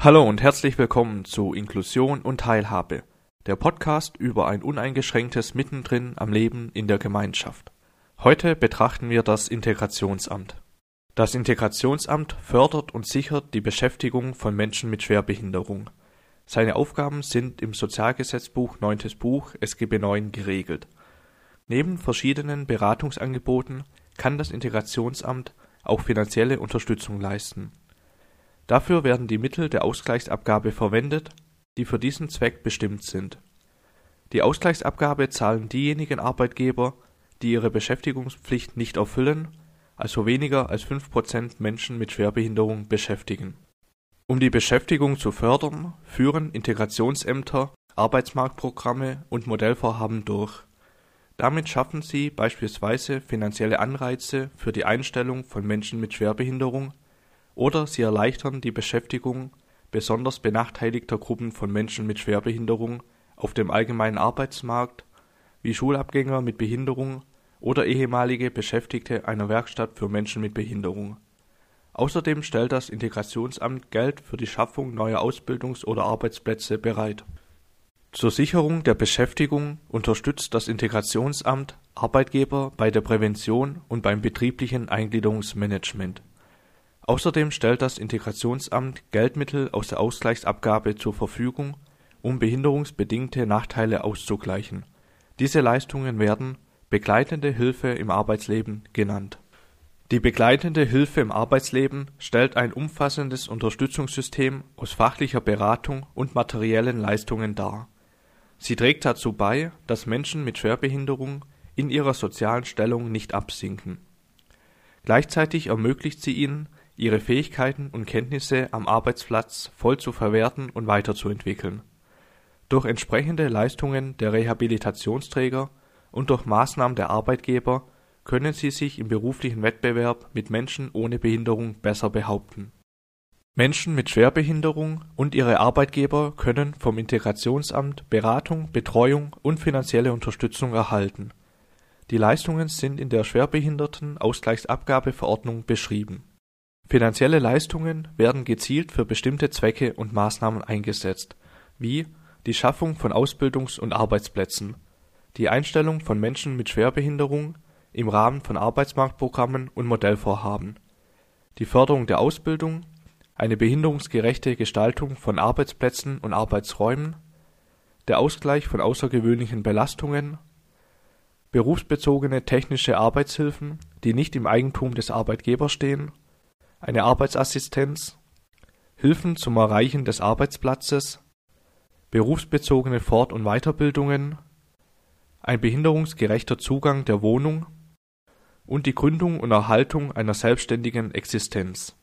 Hallo und herzlich willkommen zu Inklusion und Teilhabe, der Podcast über ein uneingeschränktes Mittendrin am Leben in der Gemeinschaft. Heute betrachten wir das Integrationsamt. Das Integrationsamt fördert und sichert die Beschäftigung von Menschen mit Schwerbehinderung. Seine Aufgaben sind im Sozialgesetzbuch 9. Buch SGB 9 geregelt. Neben verschiedenen Beratungsangeboten kann das Integrationsamt auch finanzielle Unterstützung leisten Dafür werden die Mittel der Ausgleichsabgabe verwendet, die für diesen Zweck bestimmt sind. Die Ausgleichsabgabe zahlen diejenigen Arbeitgeber, die ihre Beschäftigungspflicht nicht erfüllen, also weniger als fünf Prozent Menschen mit Schwerbehinderung beschäftigen. Um die Beschäftigung zu fördern, führen Integrationsämter Arbeitsmarktprogramme und Modellvorhaben durch. Damit schaffen sie beispielsweise finanzielle Anreize für die Einstellung von Menschen mit Schwerbehinderung oder sie erleichtern die Beschäftigung besonders benachteiligter Gruppen von Menschen mit Schwerbehinderung auf dem allgemeinen Arbeitsmarkt, wie Schulabgänger mit Behinderung oder ehemalige Beschäftigte einer Werkstatt für Menschen mit Behinderung. Außerdem stellt das Integrationsamt Geld für die Schaffung neuer Ausbildungs oder Arbeitsplätze bereit. Zur Sicherung der Beschäftigung unterstützt das Integrationsamt Arbeitgeber bei der Prävention und beim betrieblichen Eingliederungsmanagement Außerdem stellt das Integrationsamt Geldmittel aus der Ausgleichsabgabe zur Verfügung, um behinderungsbedingte Nachteile auszugleichen. Diese Leistungen werden Begleitende Hilfe im Arbeitsleben genannt. Die Begleitende Hilfe im Arbeitsleben stellt ein umfassendes Unterstützungssystem aus fachlicher Beratung und materiellen Leistungen dar. Sie trägt dazu bei, dass Menschen mit Schwerbehinderung in ihrer sozialen Stellung nicht absinken. Gleichzeitig ermöglicht sie ihnen ihre Fähigkeiten und Kenntnisse am Arbeitsplatz voll zu verwerten und weiterzuentwickeln. Durch entsprechende Leistungen der Rehabilitationsträger und durch Maßnahmen der Arbeitgeber können sie sich im beruflichen Wettbewerb mit Menschen ohne Behinderung besser behaupten. Menschen mit Schwerbehinderung und ihre Arbeitgeber können vom Integrationsamt Beratung, Betreuung und finanzielle Unterstützung erhalten. Die Leistungen sind in der Schwerbehindertenausgleichsabgabeverordnung beschrieben Finanzielle Leistungen werden gezielt für bestimmte Zwecke und Maßnahmen eingesetzt, wie die Schaffung von Ausbildungs und Arbeitsplätzen, die Einstellung von Menschen mit Schwerbehinderung im Rahmen von Arbeitsmarktprogrammen und Modellvorhaben, die Förderung der Ausbildung, eine behinderungsgerechte Gestaltung von Arbeitsplätzen und Arbeitsräumen, der Ausgleich von außergewöhnlichen Belastungen, berufsbezogene technische Arbeitshilfen, die nicht im Eigentum des Arbeitgebers stehen eine Arbeitsassistenz, Hilfen zum Erreichen des Arbeitsplatzes, berufsbezogene Fort und Weiterbildungen, ein behinderungsgerechter Zugang der Wohnung und die Gründung und Erhaltung einer selbstständigen Existenz.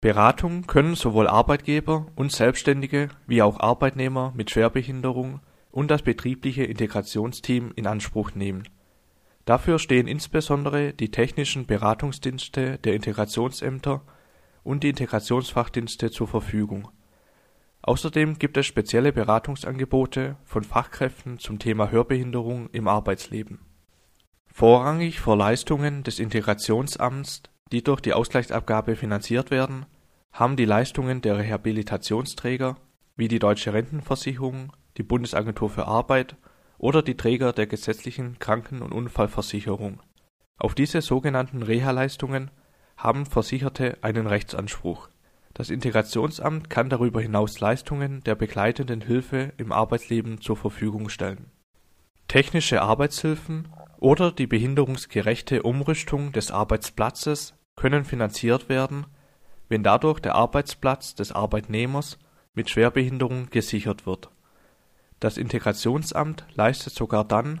Beratung können sowohl Arbeitgeber und Selbstständige wie auch Arbeitnehmer mit Schwerbehinderung und das betriebliche Integrationsteam in Anspruch nehmen Dafür stehen insbesondere die technischen Beratungsdienste der Integrationsämter und die Integrationsfachdienste zur Verfügung. Außerdem gibt es spezielle Beratungsangebote von Fachkräften zum Thema Hörbehinderung im Arbeitsleben. Vorrangig vor Leistungen des Integrationsamts, die durch die Ausgleichsabgabe finanziert werden, haben die Leistungen der Rehabilitationsträger wie die Deutsche Rentenversicherung, die Bundesagentur für Arbeit oder die Träger der gesetzlichen Kranken und Unfallversicherung. Auf diese sogenannten Reha-Leistungen haben Versicherte einen Rechtsanspruch. Das Integrationsamt kann darüber hinaus Leistungen der begleitenden Hilfe im Arbeitsleben zur Verfügung stellen. Technische Arbeitshilfen oder die behinderungsgerechte Umrüstung des Arbeitsplatzes können finanziert werden, wenn dadurch der Arbeitsplatz des Arbeitnehmers mit Schwerbehinderung gesichert wird das Integrationsamt leistet sogar dann,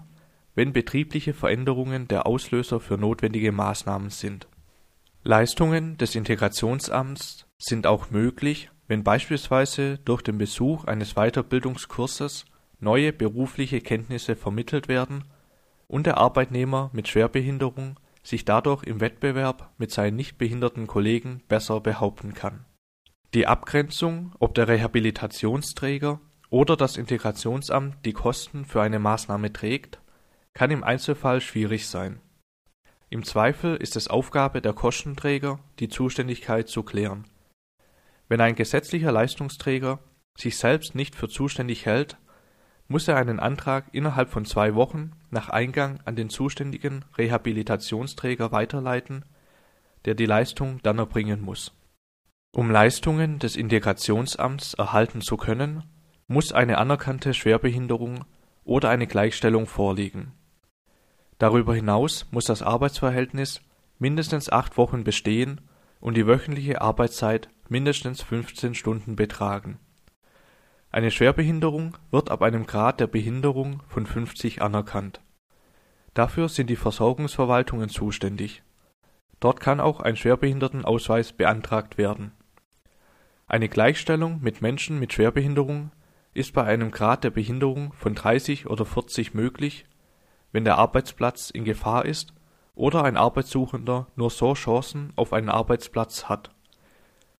wenn betriebliche Veränderungen der Auslöser für notwendige Maßnahmen sind. Leistungen des Integrationsamts sind auch möglich, wenn beispielsweise durch den Besuch eines Weiterbildungskurses neue berufliche Kenntnisse vermittelt werden und der Arbeitnehmer mit Schwerbehinderung sich dadurch im Wettbewerb mit seinen nicht behinderten Kollegen besser behaupten kann. Die Abgrenzung, ob der Rehabilitationsträger oder das Integrationsamt die Kosten für eine Maßnahme trägt, kann im Einzelfall schwierig sein. Im Zweifel ist es Aufgabe der Kostenträger, die Zuständigkeit zu klären. Wenn ein gesetzlicher Leistungsträger sich selbst nicht für zuständig hält, muss er einen Antrag innerhalb von zwei Wochen nach Eingang an den zuständigen Rehabilitationsträger weiterleiten, der die Leistung dann erbringen muss. Um Leistungen des Integrationsamts erhalten zu können, muss eine anerkannte Schwerbehinderung oder eine Gleichstellung vorliegen. Darüber hinaus muss das Arbeitsverhältnis mindestens acht Wochen bestehen und die wöchentliche Arbeitszeit mindestens 15 Stunden betragen eine Schwerbehinderung wird ab einem Grad der Behinderung von 50 anerkannt. Dafür sind die Versorgungsverwaltungen zuständig. Dort kann auch ein Schwerbehindertenausweis beantragt werden. Eine Gleichstellung mit Menschen mit Schwerbehinderung ist bei einem Grad der Behinderung von 30 oder 40 möglich, wenn der Arbeitsplatz in Gefahr ist oder ein Arbeitssuchender nur so Chancen auf einen Arbeitsplatz hat.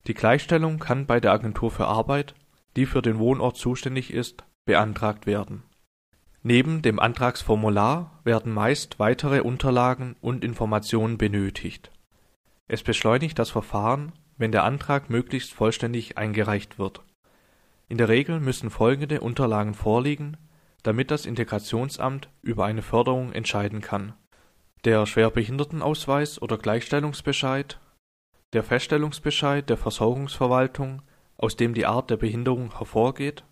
Die Gleichstellung kann bei der Agentur für Arbeit die für den Wohnort zuständig ist, beantragt werden. Neben dem Antragsformular werden meist weitere Unterlagen und Informationen benötigt. Es beschleunigt das Verfahren, wenn der Antrag möglichst vollständig eingereicht wird. In der Regel müssen folgende Unterlagen vorliegen, damit das Integrationsamt über eine Förderung entscheiden kann: der Schwerbehindertenausweis oder Gleichstellungsbescheid, der Feststellungsbescheid der Versorgungsverwaltung aus dem die Art der Behinderung hervorgeht,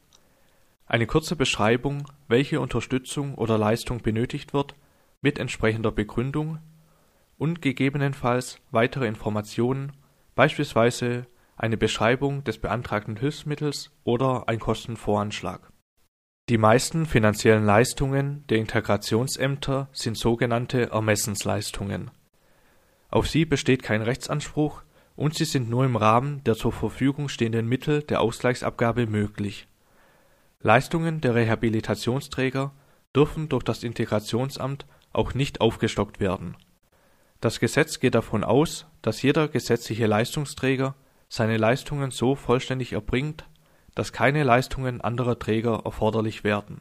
eine kurze Beschreibung, welche Unterstützung oder Leistung benötigt wird, mit entsprechender Begründung und gegebenenfalls weitere Informationen, beispielsweise eine Beschreibung des beantragten Hilfsmittels oder ein Kostenvoranschlag. Die meisten finanziellen Leistungen der Integrationsämter sind sogenannte Ermessensleistungen. Auf sie besteht kein Rechtsanspruch, und sie sind nur im Rahmen der zur Verfügung stehenden Mittel der Ausgleichsabgabe möglich. Leistungen der Rehabilitationsträger dürfen durch das Integrationsamt auch nicht aufgestockt werden. Das Gesetz geht davon aus, dass jeder gesetzliche Leistungsträger seine Leistungen so vollständig erbringt, dass keine Leistungen anderer Träger erforderlich werden.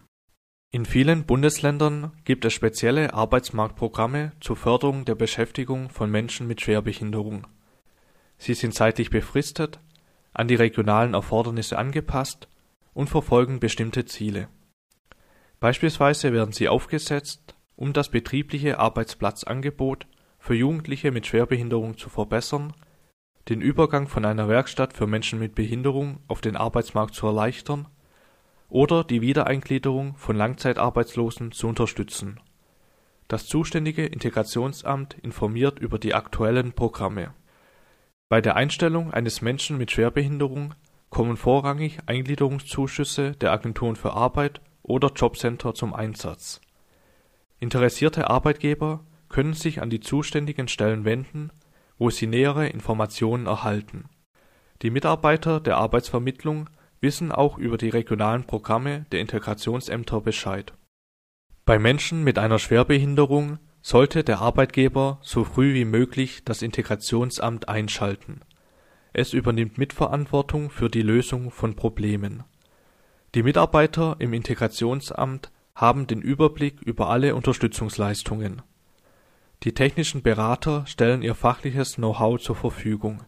In vielen Bundesländern gibt es spezielle Arbeitsmarktprogramme zur Förderung der Beschäftigung von Menschen mit Schwerbehinderung Sie sind zeitlich befristet, an die regionalen Erfordernisse angepasst und verfolgen bestimmte Ziele. Beispielsweise werden sie aufgesetzt, um das betriebliche Arbeitsplatzangebot für Jugendliche mit Schwerbehinderung zu verbessern, den Übergang von einer Werkstatt für Menschen mit Behinderung auf den Arbeitsmarkt zu erleichtern oder die Wiedereingliederung von Langzeitarbeitslosen zu unterstützen. Das zuständige Integrationsamt informiert über die aktuellen Programme bei der Einstellung eines Menschen mit Schwerbehinderung kommen vorrangig Eingliederungszuschüsse der Agenturen für Arbeit oder Jobcenter zum Einsatz. Interessierte Arbeitgeber können sich an die zuständigen Stellen wenden, wo sie nähere Informationen erhalten. Die Mitarbeiter der Arbeitsvermittlung wissen auch über die regionalen Programme der Integrationsämter Bescheid. Bei Menschen mit einer Schwerbehinderung sollte der Arbeitgeber so früh wie möglich das Integrationsamt einschalten. Es übernimmt Mitverantwortung für die Lösung von Problemen. Die Mitarbeiter im Integrationsamt haben den Überblick über alle Unterstützungsleistungen. Die technischen Berater stellen ihr fachliches Know-how zur Verfügung.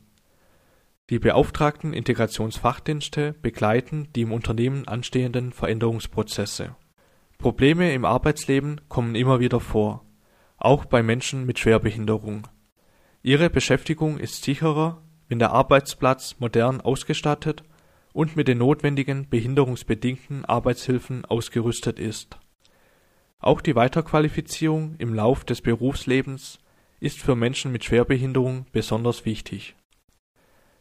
Die beauftragten Integrationsfachdienste begleiten die im Unternehmen anstehenden Veränderungsprozesse. Probleme im Arbeitsleben kommen immer wieder vor auch bei Menschen mit Schwerbehinderung. Ihre Beschäftigung ist sicherer, wenn der Arbeitsplatz modern ausgestattet und mit den notwendigen behinderungsbedingten Arbeitshilfen ausgerüstet ist. Auch die Weiterqualifizierung im Lauf des Berufslebens ist für Menschen mit Schwerbehinderung besonders wichtig.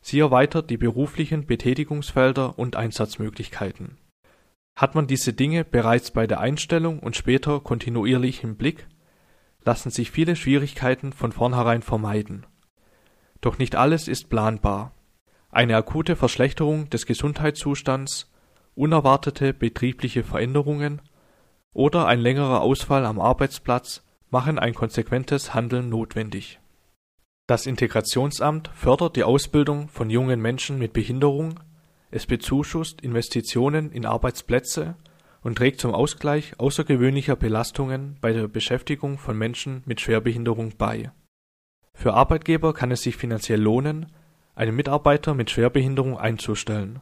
Sie erweitert die beruflichen Betätigungsfelder und Einsatzmöglichkeiten. Hat man diese Dinge bereits bei der Einstellung und später kontinuierlich im Blick, lassen sich viele Schwierigkeiten von vornherein vermeiden. Doch nicht alles ist planbar. Eine akute Verschlechterung des Gesundheitszustands, unerwartete betriebliche Veränderungen oder ein längerer Ausfall am Arbeitsplatz machen ein konsequentes Handeln notwendig. Das Integrationsamt fördert die Ausbildung von jungen Menschen mit Behinderung, es bezuschusst Investitionen in Arbeitsplätze und trägt zum Ausgleich außergewöhnlicher Belastungen bei der Beschäftigung von Menschen mit Schwerbehinderung bei. Für Arbeitgeber kann es sich finanziell lohnen, einen Mitarbeiter mit Schwerbehinderung einzustellen.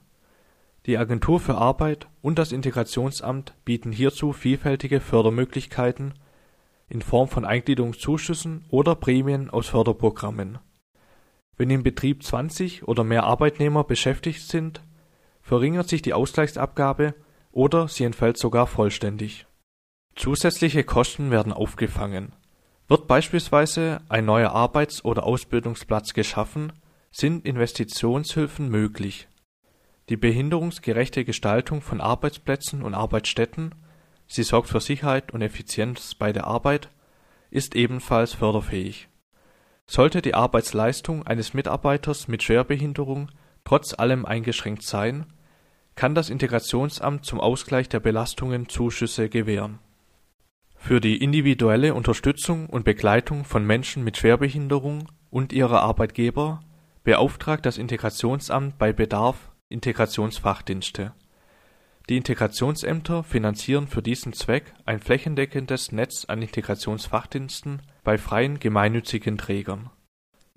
Die Agentur für Arbeit und das Integrationsamt bieten hierzu vielfältige Fördermöglichkeiten in Form von Eingliederungszuschüssen oder Prämien aus Förderprogrammen. Wenn im Betrieb 20 oder mehr Arbeitnehmer beschäftigt sind, verringert sich die Ausgleichsabgabe oder sie entfällt sogar vollständig. Zusätzliche Kosten werden aufgefangen. Wird beispielsweise ein neuer Arbeits- oder Ausbildungsplatz geschaffen, sind Investitionshilfen möglich. Die behinderungsgerechte Gestaltung von Arbeitsplätzen und Arbeitsstätten, sie sorgt für Sicherheit und Effizienz bei der Arbeit, ist ebenfalls förderfähig. Sollte die Arbeitsleistung eines Mitarbeiters mit Schwerbehinderung trotz allem eingeschränkt sein, kann das Integrationsamt zum Ausgleich der Belastungen Zuschüsse gewähren. Für die individuelle Unterstützung und Begleitung von Menschen mit Schwerbehinderung und ihrer Arbeitgeber beauftragt das Integrationsamt bei Bedarf Integrationsfachdienste. Die Integrationsämter finanzieren für diesen Zweck ein flächendeckendes Netz an Integrationsfachdiensten bei freien gemeinnützigen Trägern.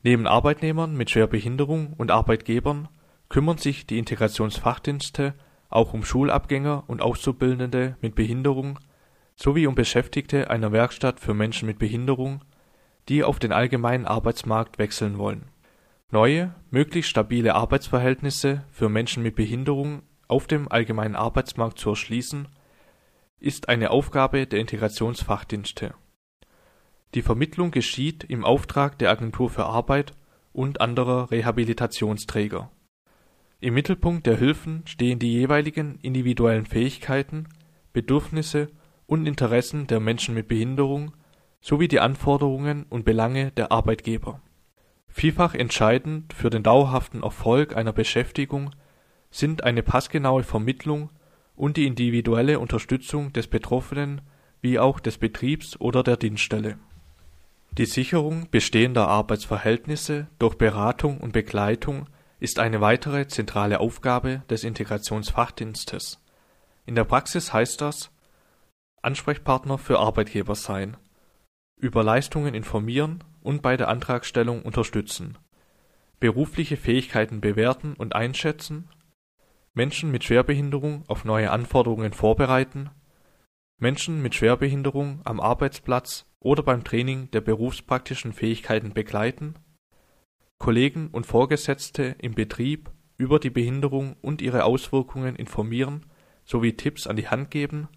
Neben Arbeitnehmern mit Schwerbehinderung und Arbeitgebern kümmern sich die Integrationsfachdienste auch um Schulabgänger und Auszubildende mit Behinderung sowie um Beschäftigte einer Werkstatt für Menschen mit Behinderung, die auf den allgemeinen Arbeitsmarkt wechseln wollen. Neue, möglichst stabile Arbeitsverhältnisse für Menschen mit Behinderung auf dem allgemeinen Arbeitsmarkt zu erschließen, ist eine Aufgabe der Integrationsfachdienste. Die Vermittlung geschieht im Auftrag der Agentur für Arbeit und anderer Rehabilitationsträger im Mittelpunkt der Hilfen stehen die jeweiligen individuellen Fähigkeiten, Bedürfnisse und Interessen der Menschen mit Behinderung sowie die Anforderungen und Belange der Arbeitgeber. Vielfach entscheidend für den dauerhaften Erfolg einer Beschäftigung sind eine passgenaue Vermittlung und die individuelle Unterstützung des Betroffenen wie auch des Betriebs oder der Dienststelle. Die Sicherung bestehender Arbeitsverhältnisse durch Beratung und Begleitung ist eine weitere zentrale Aufgabe des Integrationsfachdienstes. In der Praxis heißt das Ansprechpartner für Arbeitgeber sein, über Leistungen informieren und bei der Antragstellung unterstützen, berufliche Fähigkeiten bewerten und einschätzen, Menschen mit Schwerbehinderung auf neue Anforderungen vorbereiten, Menschen mit Schwerbehinderung am Arbeitsplatz oder beim Training der berufspraktischen Fähigkeiten begleiten Kollegen und Vorgesetzte im Betrieb über die Behinderung und ihre Auswirkungen informieren sowie Tipps an die Hand geben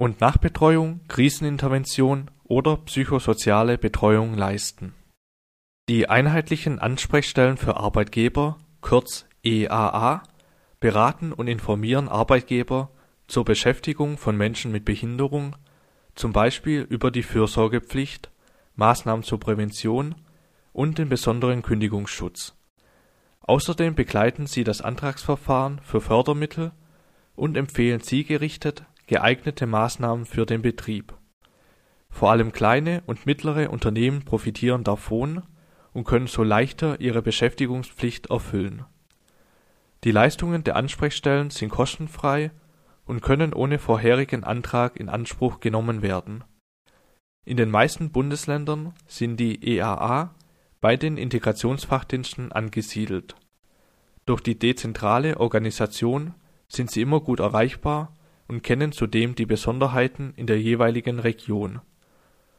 und Nachbetreuung, Krisenintervention oder psychosoziale Betreuung leisten. Die einheitlichen Ansprechstellen für Arbeitgeber, kurz EAA, beraten und informieren Arbeitgeber zur Beschäftigung von Menschen mit Behinderung, zum Beispiel über die Fürsorgepflicht, Maßnahmen zur Prävention und den besonderen Kündigungsschutz. Außerdem begleiten sie das Antragsverfahren für Fördermittel und empfehlen zielgerichtet geeignete Maßnahmen für den Betrieb. Vor allem kleine und mittlere Unternehmen profitieren davon und können so leichter ihre Beschäftigungspflicht erfüllen. Die Leistungen der Ansprechstellen sind kostenfrei und können ohne vorherigen Antrag in Anspruch genommen werden. In den meisten Bundesländern sind die EAA bei den Integrationsfachdiensten angesiedelt. Durch die dezentrale Organisation sind sie immer gut erreichbar und kennen zudem die Besonderheiten in der jeweiligen Region.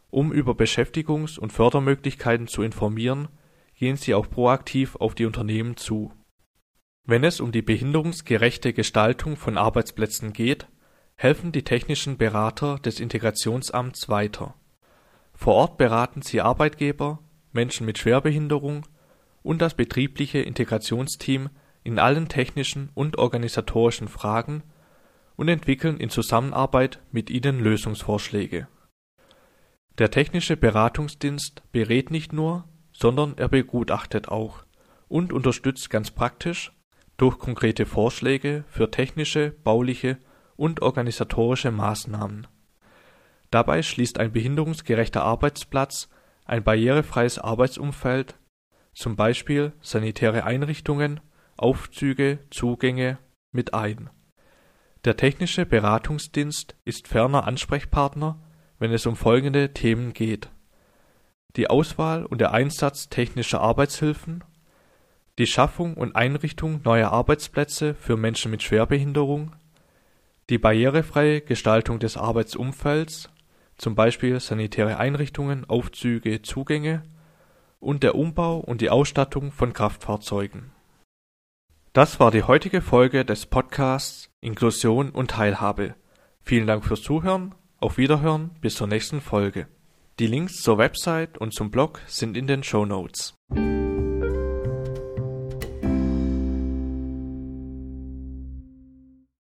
Um über Beschäftigungs und Fördermöglichkeiten zu informieren, gehen sie auch proaktiv auf die Unternehmen zu. Wenn es um die behinderungsgerechte Gestaltung von Arbeitsplätzen geht, helfen die technischen Berater des Integrationsamts weiter. Vor Ort beraten sie Arbeitgeber Menschen mit Schwerbehinderung und das betriebliche Integrationsteam in allen technischen und organisatorischen Fragen und entwickeln in Zusammenarbeit mit ihnen Lösungsvorschläge. Der technische Beratungsdienst berät nicht nur, sondern er begutachtet auch und unterstützt ganz praktisch durch konkrete Vorschläge für technische, bauliche und organisatorische Maßnahmen. Dabei schließt ein behinderungsgerechter Arbeitsplatz ein barrierefreies Arbeitsumfeld, zum Beispiel sanitäre Einrichtungen, Aufzüge, Zugänge, mit ein. Der technische Beratungsdienst ist ferner Ansprechpartner, wenn es um folgende Themen geht: die Auswahl und der Einsatz technischer Arbeitshilfen, die Schaffung und Einrichtung neuer Arbeitsplätze für Menschen mit Schwerbehinderung, die barrierefreie Gestaltung des Arbeitsumfelds, zum Beispiel sanitäre Einrichtungen, Aufzüge, Zugänge und der Umbau und die Ausstattung von Kraftfahrzeugen. Das war die heutige Folge des Podcasts Inklusion und Teilhabe. Vielen Dank fürs Zuhören, auf Wiederhören, bis zur nächsten Folge. Die Links zur Website und zum Blog sind in den Show Notes.